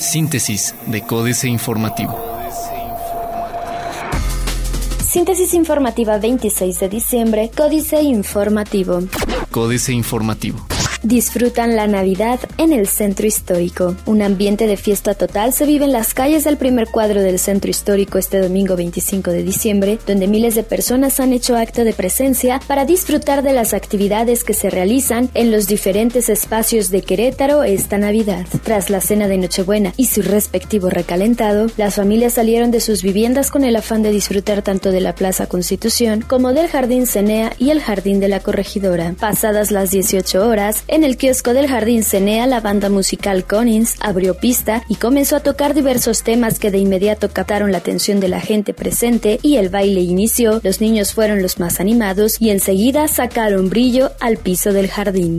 Síntesis de Códice Informativo. Síntesis informativa 26 de diciembre, Códice Informativo. Códice Informativo. Disfrutan la Navidad en el centro histórico. Un ambiente de fiesta total se vive en las calles del primer cuadro del centro histórico este domingo 25 de diciembre, donde miles de personas han hecho acto de presencia para disfrutar de las actividades que se realizan en los diferentes espacios de Querétaro esta Navidad. Tras la cena de Nochebuena y su respectivo recalentado, las familias salieron de sus viviendas con el afán de disfrutar tanto de la Plaza Constitución como del Jardín Cenea y el Jardín de la Corregidora. Pasadas las 18 horas, en el kiosco del Jardín Cenea, la banda musical Conins abrió pista y comenzó a tocar diversos temas que de inmediato captaron la atención de la gente presente y el baile inició. Los niños fueron los más animados y enseguida sacaron brillo al piso del jardín.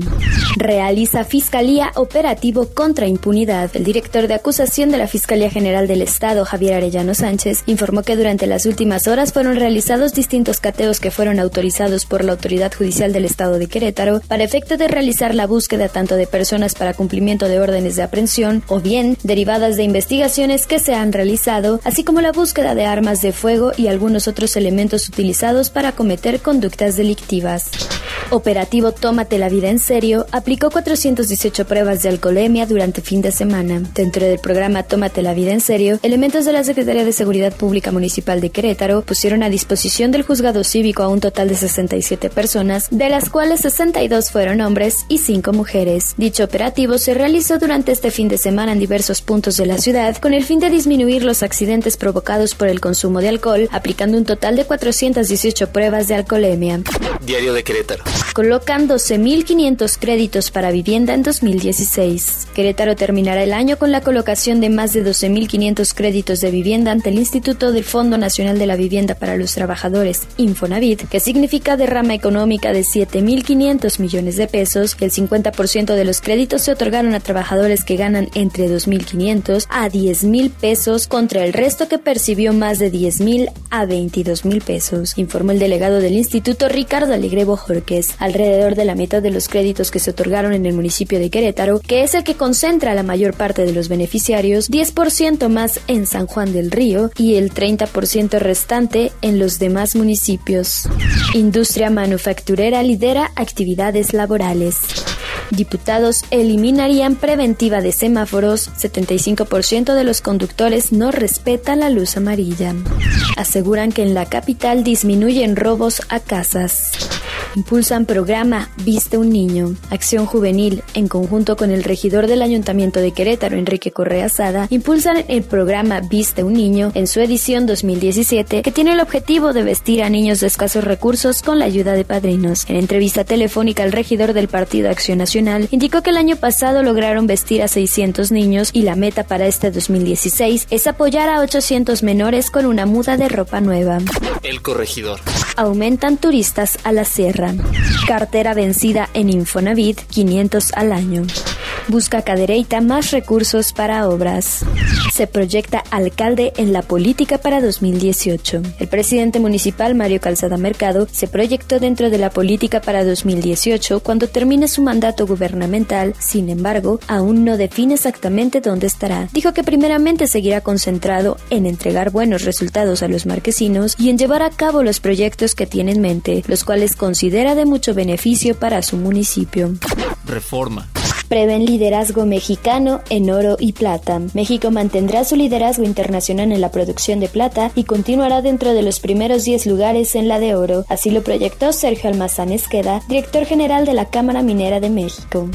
Realiza Fiscalía operativo contra impunidad. El director de acusación de la Fiscalía General del Estado, Javier Arellano Sánchez, informó que durante las últimas horas fueron realizados distintos cateos que fueron autorizados por la Autoridad Judicial del Estado de Querétaro para efecto de realizar la búsqueda tanto de personas para cumplimiento de órdenes de aprehensión o bien derivadas de investigaciones que se han realizado, así como la búsqueda de armas de fuego y algunos otros elementos utilizados para cometer conductas delictivas. Operativo Tómate la vida en serio aplicó 418 pruebas de alcoholemia durante fin de semana. Dentro del programa Tómate la vida en serio, elementos de la Secretaría de Seguridad Pública Municipal de Querétaro pusieron a disposición del juzgado cívico a un total de 67 personas, de las cuales 62 fueron hombres y cinco mujeres. Dicho operativo se realizó durante este fin de semana en diversos puntos de la ciudad con el fin de disminuir los accidentes provocados por el consumo de alcohol, aplicando un total de 418 pruebas de alcoholemia. Diario de Querétaro. Colocan 12.500 créditos para vivienda en 2016. Querétaro terminará el año con la colocación de más de 12.500 créditos de vivienda ante el Instituto del Fondo Nacional de la Vivienda para los Trabajadores, Infonavit, que significa derrama económica de 7.500 millones de pesos el 50% de los créditos se otorgaron a trabajadores que ganan entre 2.500 a 10.000 pesos contra el resto que percibió más de 10.000 a 22.000 pesos, informó el delegado del instituto Ricardo Alegrebo Alrededor de la mitad de los créditos que se otorgaron en el municipio de Querétaro, que es el que concentra la mayor parte de los beneficiarios, 10% más en San Juan del Río y el 30% restante en los demás municipios. Industria manufacturera lidera actividades laborales. Diputados eliminarían preventiva de semáforos. 75% de los conductores no respetan la luz amarilla. Aseguran que en la capital disminuyen robos a casas. Impulsan programa Viste un niño. Acción Juvenil, en conjunto con el regidor del Ayuntamiento de Querétaro, Enrique Correa Sada, impulsan el programa Viste un niño en su edición 2017, que tiene el objetivo de vestir a niños de escasos recursos con la ayuda de padrinos. En entrevista telefónica, el regidor del Partido Acción Nacional indicó que el año pasado lograron vestir a 600 niños y la meta para este 2016 es apoyar a 800 menores con una muda de ropa nueva. El corregidor. Aumentan turistas a la sierra. Cartera vencida en Infonavit, 500 al año. Busca Cadereyta más recursos para obras. Se proyecta alcalde en la política para 2018. El presidente municipal Mario Calzada Mercado se proyectó dentro de la política para 2018 cuando termine su mandato gubernamental. Sin embargo, aún no define exactamente dónde estará. Dijo que primeramente seguirá concentrado en entregar buenos resultados a los marquesinos y en llevar a cabo los proyectos que tiene en mente, los cuales considera de mucho beneficio para su municipio. Reforma prevén liderazgo mexicano en oro y plata. México mantendrá su liderazgo internacional en la producción de plata y continuará dentro de los primeros 10 lugares en la de oro. Así lo proyectó Sergio Almazán Esqueda, director general de la Cámara Minera de México.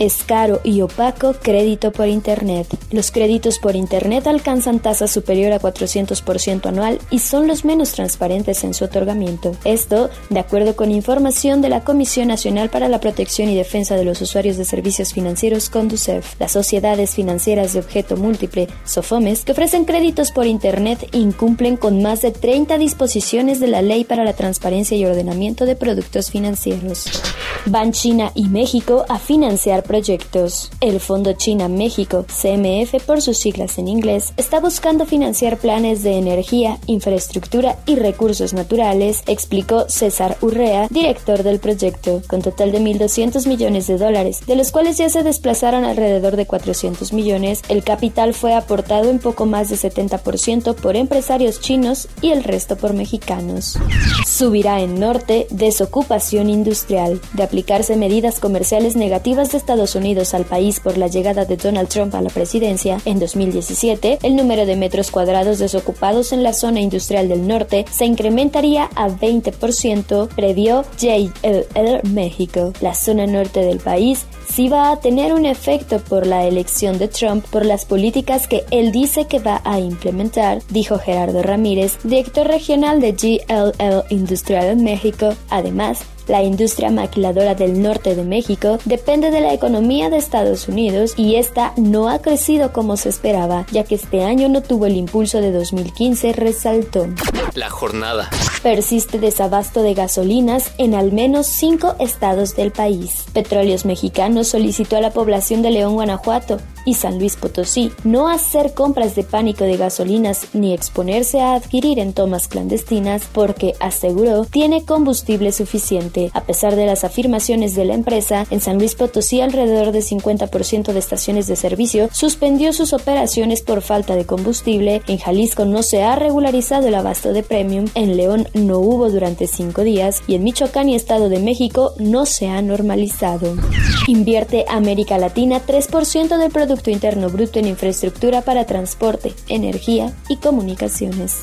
Es caro y opaco crédito por Internet. Los créditos por Internet alcanzan tasa superior a 400% anual y son los menos transparentes en su otorgamiento. Esto, de acuerdo con información de la Comisión Nacional para la Protección y Defensa de los Usuarios de Servicios financieros Conducef. Las sociedades financieras de objeto múltiple, SOFOMES, que ofrecen créditos por Internet, incumplen con más de 30 disposiciones de la Ley para la Transparencia y Ordenamiento de Productos Financieros. Van China y México a financiar proyectos. El Fondo China-México, CMF por sus siglas en inglés, está buscando financiar planes de energía, infraestructura y recursos naturales, explicó César Urrea, director del proyecto, con total de 1.200 millones de dólares, de los cuales ya ya se desplazaron alrededor de 400 millones, el capital fue aportado en poco más de 70% por empresarios chinos y el resto por mexicanos. Subirá en norte desocupación industrial. De aplicarse medidas comerciales negativas de Estados Unidos al país por la llegada de Donald Trump a la presidencia en 2017, el número de metros cuadrados desocupados en la zona industrial del norte se incrementaría a 20%, previó JLL México. La zona norte del país sí va a tener un efecto por la elección de Trump por las políticas que él dice que va a implementar, dijo Gerardo Ramírez, director regional de GLL Industrial en México. Además, la industria maquiladora del norte de México depende de la economía de Estados Unidos y esta no ha crecido como se esperaba, ya que este año no tuvo el impulso de 2015, resaltó. La jornada. Persiste desabasto de gasolinas en al menos cinco estados del país. Petróleos Mexicanos solicitó a la población de León, Guanajuato, y San Luis Potosí no hacer compras de pánico de gasolinas ni exponerse a adquirir en tomas clandestinas porque, aseguró, tiene combustible suficiente. A pesar de las afirmaciones de la empresa, en San Luis Potosí alrededor de 50% de estaciones de servicio suspendió sus operaciones por falta de combustible, en Jalisco no se ha regularizado el abasto de premium, en León no hubo durante cinco días y en Michoacán y Estado de México no se ha normalizado. Invierte América Latina 3% del producto Interno Bruto en infraestructura para transporte, energía y comunicaciones.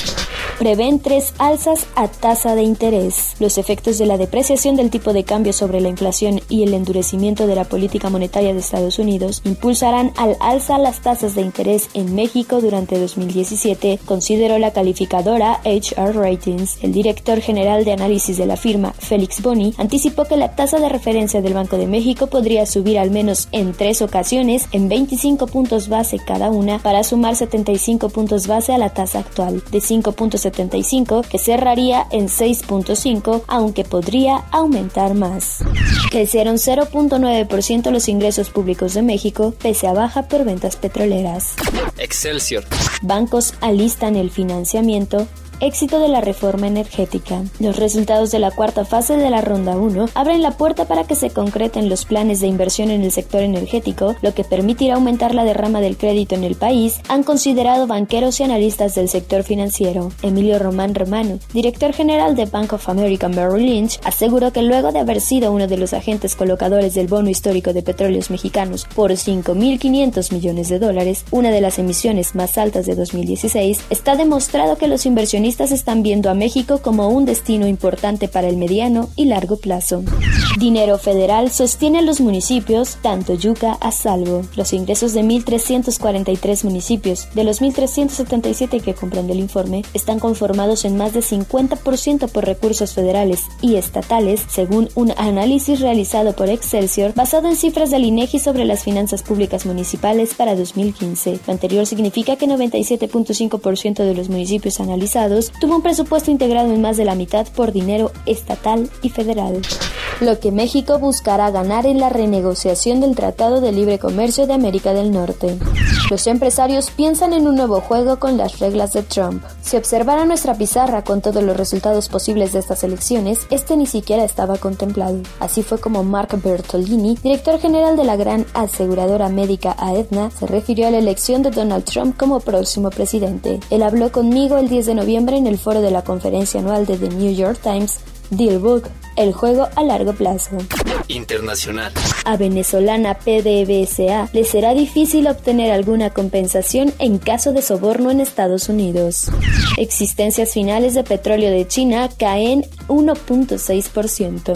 Prevén tres alzas a tasa de interés. Los efectos de la depreciación del tipo de cambio sobre la inflación y el endurecimiento de la política monetaria de Estados Unidos impulsarán al alza las tasas de interés en México durante 2017, consideró la calificadora HR Ratings. El director general de análisis de la firma, Félix Boni, anticipó que la tasa de referencia del Banco de México podría subir al menos en tres ocasiones en 25 puntos base cada una para sumar 75 puntos base a la tasa actual de 5.75 que cerraría en 6.5 aunque podría aumentar más. Crecieron 0.9% los ingresos públicos de México pese a baja por ventas petroleras. Excelsior. Bancos alistan el financiamiento éxito de la reforma energética. Los resultados de la cuarta fase de la Ronda 1 abren la puerta para que se concreten los planes de inversión en el sector energético, lo que permitirá aumentar la derrama del crédito en el país, han considerado banqueros y analistas del sector financiero. Emilio Román Romano, director general de Bank of America Merrill Lynch, aseguró que luego de haber sido uno de los agentes colocadores del bono histórico de petróleos mexicanos por 5.500 millones de dólares, una de las emisiones más altas de 2016, está demostrado que los inversionistas están viendo a México como un destino importante para el mediano y largo plazo. Dinero federal sostiene a los municipios, tanto Yuca a salvo. Los ingresos de 1.343 municipios, de los 1.377 que comprende el informe, están conformados en más de 50% por recursos federales y estatales, según un análisis realizado por Excelsior basado en cifras del INEGI sobre las finanzas públicas municipales para 2015. Lo anterior significa que 97.5% de los municipios analizados tuvo un presupuesto integrado en más de la mitad por dinero estatal y federal. Lo que México buscará ganar en la renegociación del Tratado de Libre Comercio de América del Norte. Los empresarios piensan en un nuevo juego con las reglas de Trump. Si observara nuestra pizarra con todos los resultados posibles de estas elecciones, este ni siquiera estaba contemplado. Así fue como Mark Bertolini, director general de la gran aseguradora médica Aetna, se refirió a la elección de Donald Trump como próximo presidente. Él habló conmigo el 10 de noviembre en el foro de la conferencia anual de The New York Times, Dealbook, el juego a largo plazo. Internacional. A venezolana PDVSA le será difícil obtener alguna compensación en caso de soborno en Estados Unidos. Existencias finales de petróleo de China caen 1.6%.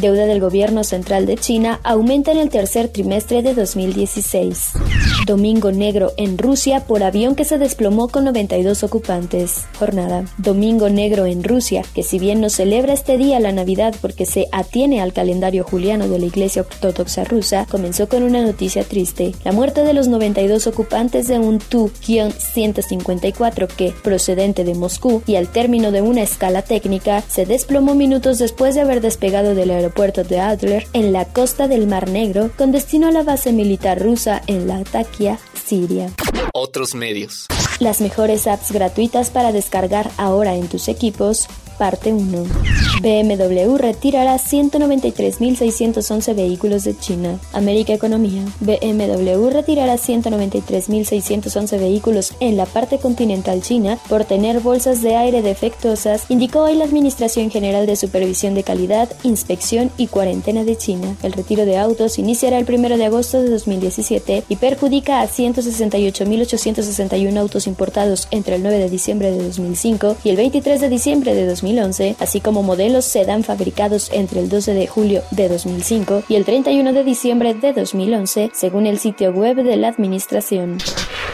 Deuda del gobierno central de China aumenta en el tercer trimestre de 2016. Domingo negro en Rusia por avión que se desplomó con 92 ocupantes. Jornada. Domingo negro en Rusia, que si bien no celebra este día la Navidad porque se atiene al calendario juliano de la Iglesia Ortodoxa rusa, comenzó con una noticia triste. La muerte de los 92 ocupantes de un Tu-154 que, procedente de Moscú y al término de una escala técnica, se desplomó minutos después de haber despegado del aeropuerto de Adler en la costa del Mar Negro con destino a la base militar rusa en Latakia, Siria. Otros medios. Las mejores apps gratuitas para descargar ahora en tus equipos parte 1. BMW retirará 193.611 vehículos de China. América Economía. BMW retirará 193.611 vehículos en la parte continental china por tener bolsas de aire defectuosas, indicó hoy la Administración General de Supervisión de Calidad, Inspección y Cuarentena de China. El retiro de autos iniciará el 1 de agosto de 2017 y perjudica a 168.861 autos importados entre el 9 de diciembre de 2005 y el 23 de diciembre de 2011, así como modelos sedán fabricados entre el 12 de julio de 2005 y el 31 de diciembre de 2011, según el sitio web de la Administración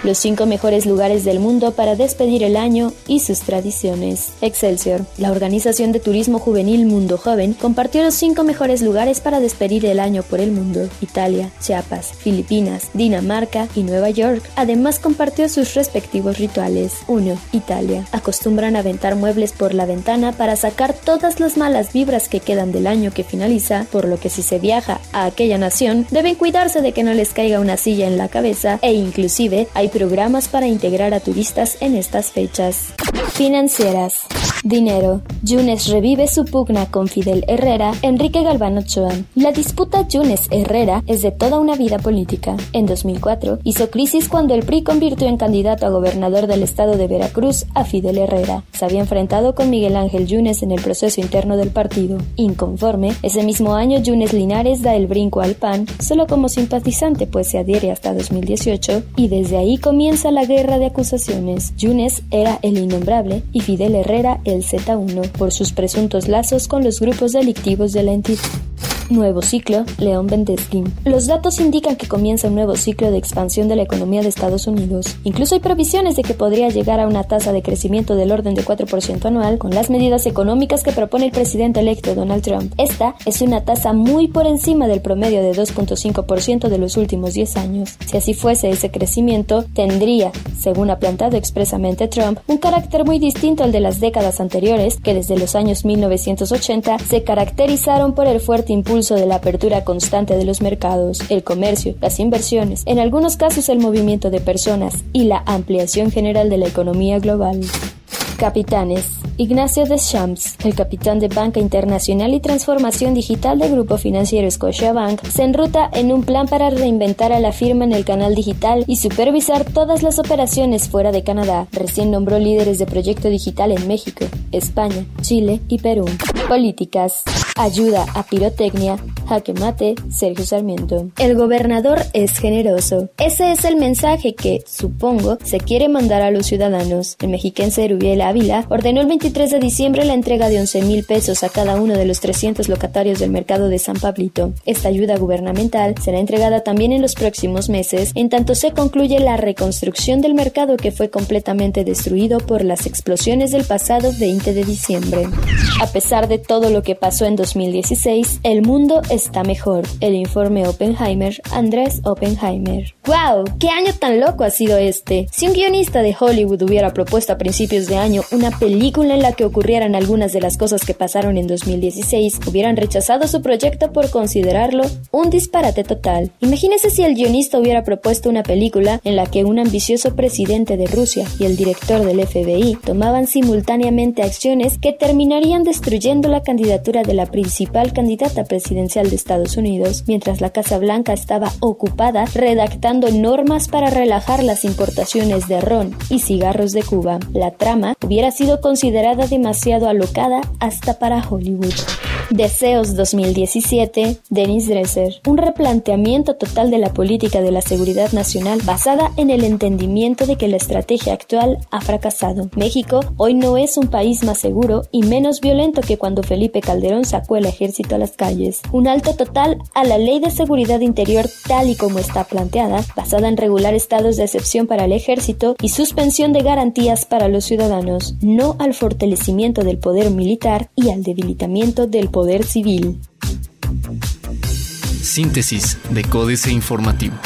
los cinco mejores lugares del mundo para despedir el año y sus tradiciones. Excelsior, la organización de turismo juvenil Mundo Joven, compartió los cinco mejores lugares para despedir el año por el mundo: Italia, Chiapas, Filipinas, Dinamarca y Nueva York. Además, compartió sus respectivos rituales. 1. Italia. Acostumbran a aventar muebles por la ventana para sacar todas las malas vibras que quedan del año que finaliza, por lo que si se viaja a aquella nación, deben cuidarse de que no les caiga una silla en la cabeza e inclusive hay programas para integrar a turistas en estas fechas. Financieras. Dinero. Yunes revive su pugna con Fidel Herrera, Enrique Galván Ochoa. La disputa Yunes-Herrera es de toda una vida política. En 2004 hizo crisis cuando el PRI convirtió en candidato a gobernador del estado de Veracruz a Fidel Herrera. Se había enfrentado con Miguel Ángel Yunes en el proceso interno del partido. Inconforme, ese mismo año Yunes Linares da el brinco al PAN, solo como simpatizante pues se adhiere hasta 2018 y desde ahí comienza la guerra de acusaciones. Yunes era el innombrable y Fidel Herrera el Z1 por sus presuntos lazos con los grupos delictivos de la entidad. Nuevo ciclo, León Bendeskin. Los datos indican que comienza un nuevo ciclo de expansión de la economía de Estados Unidos. Incluso hay previsiones de que podría llegar a una tasa de crecimiento del orden de 4% anual con las medidas económicas que propone el presidente electo Donald Trump. Esta es una tasa muy por encima del promedio de 2.5% de los últimos 10 años. Si así fuese ese crecimiento, tendría, según ha plantado expresamente Trump, un carácter muy distinto al de las décadas anteriores, que desde los años 1980 se caracterizaron por el fuerte impulso de la apertura constante de los mercados, el comercio, las inversiones, en algunos casos el movimiento de personas y la ampliación general de la economía global. Capitanes. Ignacio Deschamps, el capitán de Banca Internacional y Transformación Digital del Grupo Financiero Scotiabank, se enruta en un plan para reinventar a la firma en el canal digital y supervisar todas las operaciones fuera de Canadá. Recién nombró líderes de proyecto digital en México, España, Chile y Perú. Políticas. Ayuda a pirotecnia, jaque mate, Sergio Sarmiento. El gobernador es generoso. Ese es el mensaje que, supongo, se quiere mandar a los ciudadanos. El mexiquense Rubiel Ávila ordenó el 23 de diciembre la entrega de 11 mil pesos a cada uno de los 300 locatarios del mercado de San Pablito. Esta ayuda gubernamental será entregada también en los próximos meses, en tanto se concluye la reconstrucción del mercado que fue completamente destruido por las explosiones del pasado 20 de diciembre. A pesar de todo lo que pasó en 2016, el mundo está mejor. El informe Oppenheimer, Andrés Oppenheimer. ¡Wow! ¿Qué año tan loco ha sido este? Si un guionista de Hollywood hubiera propuesto a principios de año una película en la que ocurrieran algunas de las cosas que pasaron en 2016, hubieran rechazado su proyecto por considerarlo un disparate total. Imagínese si el guionista hubiera propuesto una película en la que un ambicioso presidente de Rusia y el director del FBI tomaban simultáneamente acciones que terminarían destruyendo la candidatura de la principal candidata presidencial de Estados Unidos, mientras la Casa Blanca estaba ocupada redactando normas para relajar las importaciones de ron y cigarros de Cuba. La trama hubiera sido considerada demasiado alocada hasta para Hollywood. Deseos 2017, Denis Dresser. Un replanteamiento total de la política de la seguridad nacional basada en el entendimiento de que la estrategia actual ha fracasado. México hoy no es un país más seguro y menos violento que cuando Felipe Calderón sacó el ejército a las calles. Un alto total a la ley de seguridad interior tal y como está planteada, basada en regular estados de excepción para el ejército y suspensión de garantías para los ciudadanos, no al fortalecimiento del poder militar y al debilitamiento del poder Síntesis de Códice Informativo.